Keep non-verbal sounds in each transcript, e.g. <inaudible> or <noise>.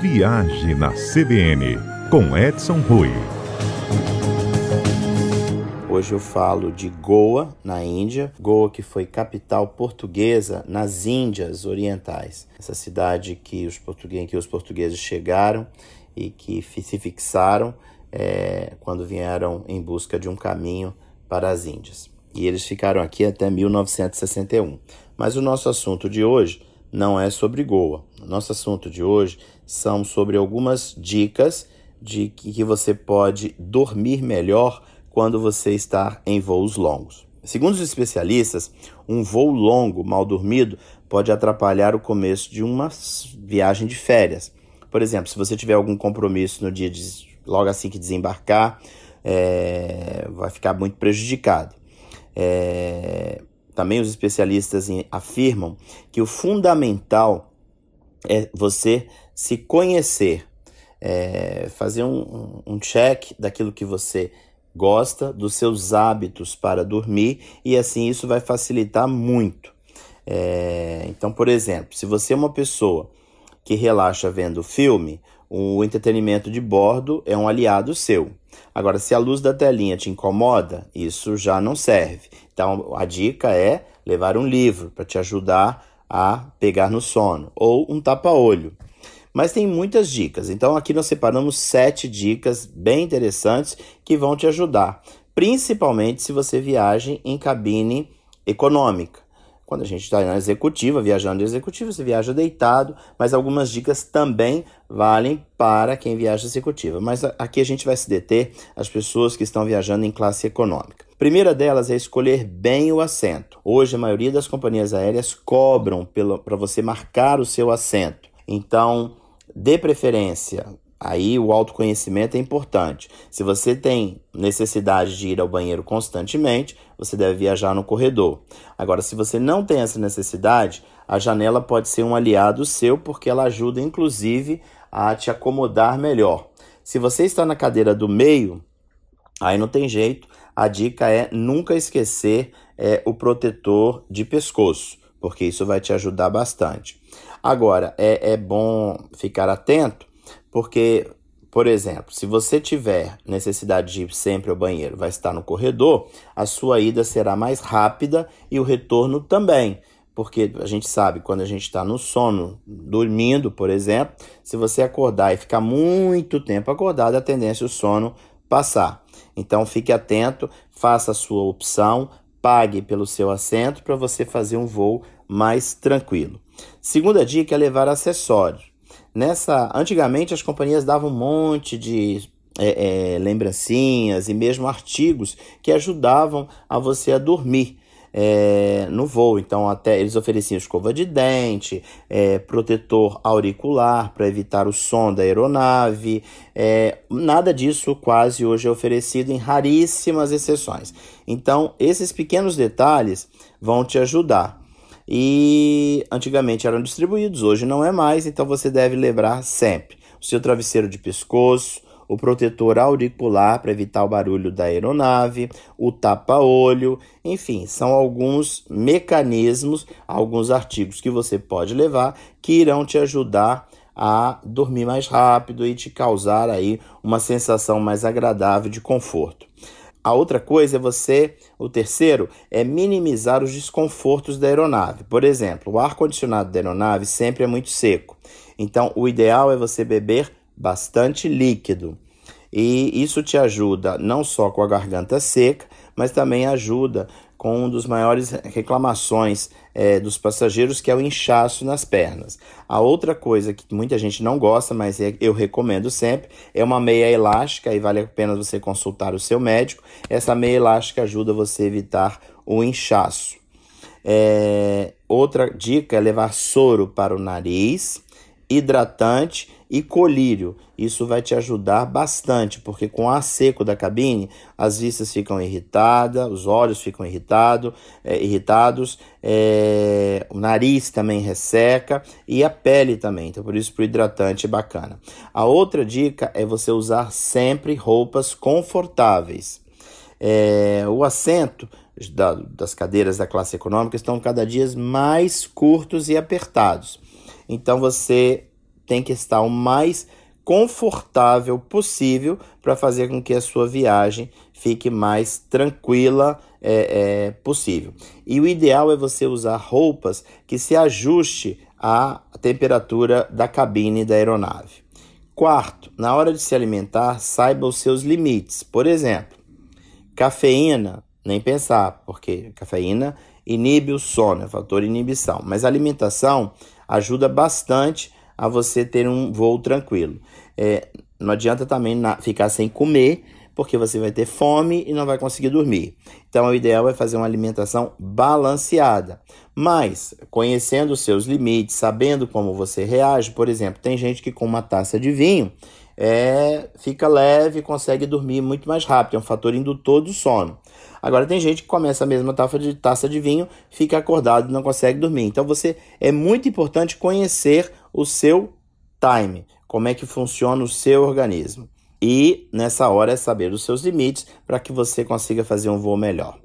Viagem na CBN, com Edson Rui. Hoje eu falo de Goa, na Índia. Goa que foi capital portuguesa nas Índias Orientais. Essa cidade que os portugueses, que os portugueses chegaram e que se fixaram é, quando vieram em busca de um caminho para as Índias. E eles ficaram aqui até 1961. Mas o nosso assunto de hoje não é sobre Goa. O nosso assunto de hoje são sobre algumas dicas de que você pode dormir melhor quando você está em voos longos. Segundo os especialistas, um voo longo, mal dormido, pode atrapalhar o começo de uma viagem de férias. Por exemplo, se você tiver algum compromisso no dia de logo assim que desembarcar, é, vai ficar muito prejudicado. É, também os especialistas afirmam que o fundamental é você se conhecer, é, fazer um, um check daquilo que você gosta, dos seus hábitos para dormir, e assim isso vai facilitar muito. É, então, por exemplo, se você é uma pessoa que relaxa vendo filme, o entretenimento de bordo é um aliado seu. Agora, se a luz da telinha te incomoda, isso já não serve. Então, a dica é levar um livro para te ajudar a pegar no sono ou um tapa-olho. Mas tem muitas dicas. Então, aqui nós separamos sete dicas bem interessantes que vão te ajudar, principalmente se você viaja em cabine econômica. Quando a gente está na executiva, viajando em executiva, você viaja deitado, mas algumas dicas também valem para quem viaja executiva. Mas aqui a gente vai se deter as pessoas que estão viajando em classe econômica. Primeira delas é escolher bem o assento. Hoje a maioria das companhias aéreas cobram para você marcar o seu assento. Então, dê preferência Aí o autoconhecimento é importante. Se você tem necessidade de ir ao banheiro constantemente, você deve viajar no corredor. Agora, se você não tem essa necessidade, a janela pode ser um aliado seu, porque ela ajuda inclusive a te acomodar melhor. Se você está na cadeira do meio, aí não tem jeito. A dica é nunca esquecer é, o protetor de pescoço, porque isso vai te ajudar bastante. Agora, é, é bom ficar atento porque, por exemplo, se você tiver necessidade de ir sempre ao banheiro, vai estar no corredor, a sua ida será mais rápida e o retorno também. Porque a gente sabe, quando a gente está no sono, dormindo, por exemplo, se você acordar e ficar muito tempo acordado, a tendência é o sono passar. Então fique atento, faça a sua opção, pague pelo seu assento para você fazer um voo mais tranquilo. Segunda dica é levar acessórios. Nessa, antigamente as companhias davam um monte de é, é, lembrancinhas e mesmo artigos que ajudavam a você a dormir. É, no voo. Então, até eles ofereciam escova de dente, é, protetor auricular para evitar o som da aeronave. É, nada disso quase hoje é oferecido em raríssimas exceções. Então, esses pequenos detalhes vão te ajudar e antigamente eram distribuídos, hoje não é mais, então você deve lembrar sempre o seu travesseiro de pescoço, o protetor auricular para evitar o barulho da aeronave, o tapa-olho, enfim, são alguns mecanismos, alguns artigos que você pode levar que irão te ajudar a dormir mais rápido e te causar aí uma sensação mais agradável de conforto. A outra coisa é você, o terceiro, é minimizar os desconfortos da aeronave. Por exemplo, o ar-condicionado da aeronave sempre é muito seco. Então, o ideal é você beber bastante líquido. E isso te ajuda não só com a garganta seca, mas também ajuda com um dos maiores reclamações é, dos passageiros, que é o inchaço nas pernas. A outra coisa que muita gente não gosta, mas é, eu recomendo sempre, é uma meia elástica, e vale a pena você consultar o seu médico. Essa meia elástica ajuda você a evitar o inchaço. É, outra dica é levar soro para o nariz, hidratante e colírio. Isso vai te ajudar bastante, porque com o ar seco da cabine, as vistas ficam irritadas, os olhos ficam irritado, é, irritados, é, o nariz também resseca e a pele também. Então, por isso, para o hidratante é bacana. A outra dica é você usar sempre roupas confortáveis. É, o assento da, das cadeiras da classe econômica estão cada dia mais curtos e apertados. Então você tem que estar o mais confortável possível para fazer com que a sua viagem fique mais tranquila é, é, possível. E o ideal é você usar roupas que se ajuste à temperatura da cabine da aeronave. Quarto, na hora de se alimentar, saiba os seus limites. Por exemplo, cafeína, nem pensar, porque cafeína inibe o sono, é fator inibição. Mas a alimentação ajuda bastante a você ter um voo tranquilo. É, não adianta também na, ficar sem comer, porque você vai ter fome e não vai conseguir dormir. Então, o ideal é fazer uma alimentação balanceada. Mas, conhecendo os seus limites, sabendo como você reage, por exemplo, tem gente que com uma taça de vinho é, fica leve, consegue dormir muito mais rápido, é um fator indutor do sono. Agora tem gente que começa a mesma taça de, taça de vinho, fica acordado e não consegue dormir. Então você é muito importante conhecer o seu time, como é que funciona o seu organismo. E nessa hora é saber os seus limites para que você consiga fazer um voo melhor.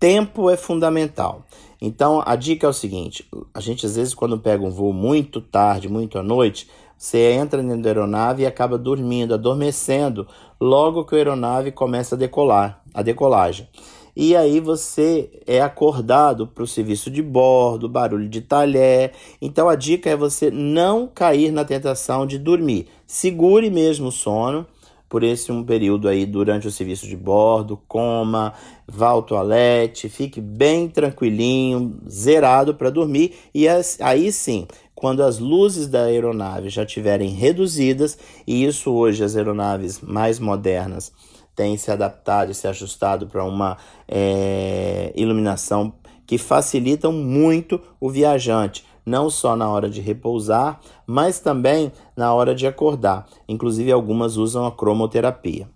Tempo é fundamental. Então a dica é o seguinte: a gente às vezes, quando pega um voo muito tarde, muito à noite, você entra dentro da aeronave e acaba dormindo, adormecendo, logo que a aeronave começa a decolar, a decolagem. E aí você é acordado para o serviço de bordo, barulho de talher. Então a dica é você não cair na tentação de dormir. Segure mesmo o sono por esse um período aí durante o serviço de bordo, coma, vá ao toalete, fique bem tranquilinho, zerado para dormir e aí sim, quando as luzes da aeronave já estiverem reduzidas, e isso hoje as aeronaves mais modernas têm se adaptado e se ajustado para uma é, iluminação que facilitam muito o viajante não só na hora de repousar, mas também na hora de acordar. Inclusive, algumas usam a cromoterapia.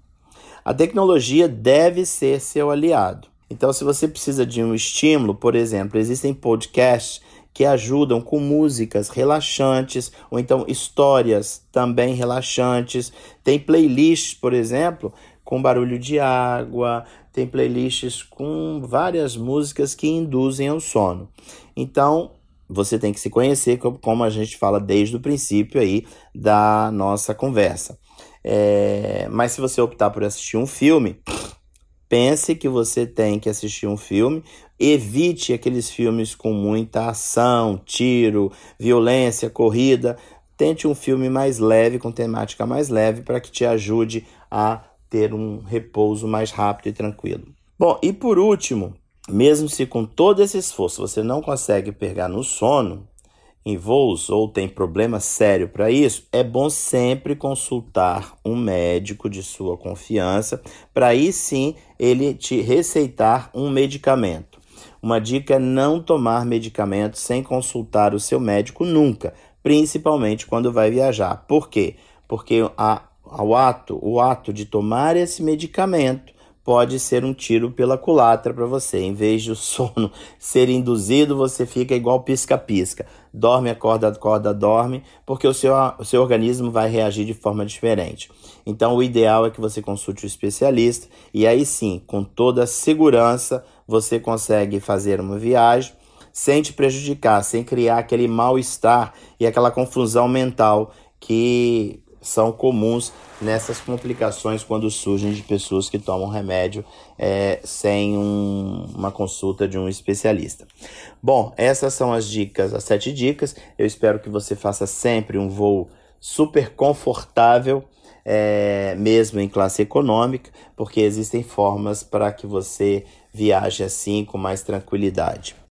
A tecnologia deve ser seu aliado. Então, se você precisa de um estímulo, por exemplo, existem podcasts que ajudam com músicas relaxantes ou então histórias também relaxantes. Tem playlists, por exemplo, com barulho de água, tem playlists com várias músicas que induzem ao sono. Então, você tem que se conhecer, como a gente fala desde o princípio aí da nossa conversa. É, mas se você optar por assistir um filme, pense que você tem que assistir um filme, evite aqueles filmes com muita ação, tiro, violência, corrida. Tente um filme mais leve, com temática mais leve, para que te ajude a ter um repouso mais rápido e tranquilo. Bom, e por último, mesmo se com todo esse esforço você não consegue pegar no sono em voos ou tem problema sério para isso, é bom sempre consultar um médico de sua confiança para aí sim ele te receitar um medicamento. Uma dica é não tomar medicamento sem consultar o seu médico nunca, principalmente quando vai viajar. Por quê? Porque a, o, ato, o ato de tomar esse medicamento pode ser um tiro pela culatra para você. Em vez de o <laughs> sono ser induzido, você fica igual pisca-pisca. Dorme, acorda, acorda, dorme, porque o seu, o seu organismo vai reagir de forma diferente. Então, o ideal é que você consulte o especialista e aí sim, com toda segurança, você consegue fazer uma viagem sem te prejudicar, sem criar aquele mal-estar e aquela confusão mental que são comuns nessas complicações quando surgem de pessoas que tomam remédio é, sem um, uma consulta de um especialista. Bom, essas são as dicas, as sete dicas. Eu espero que você faça sempre um voo super confortável, é, mesmo em classe econômica, porque existem formas para que você viaje assim com mais tranquilidade.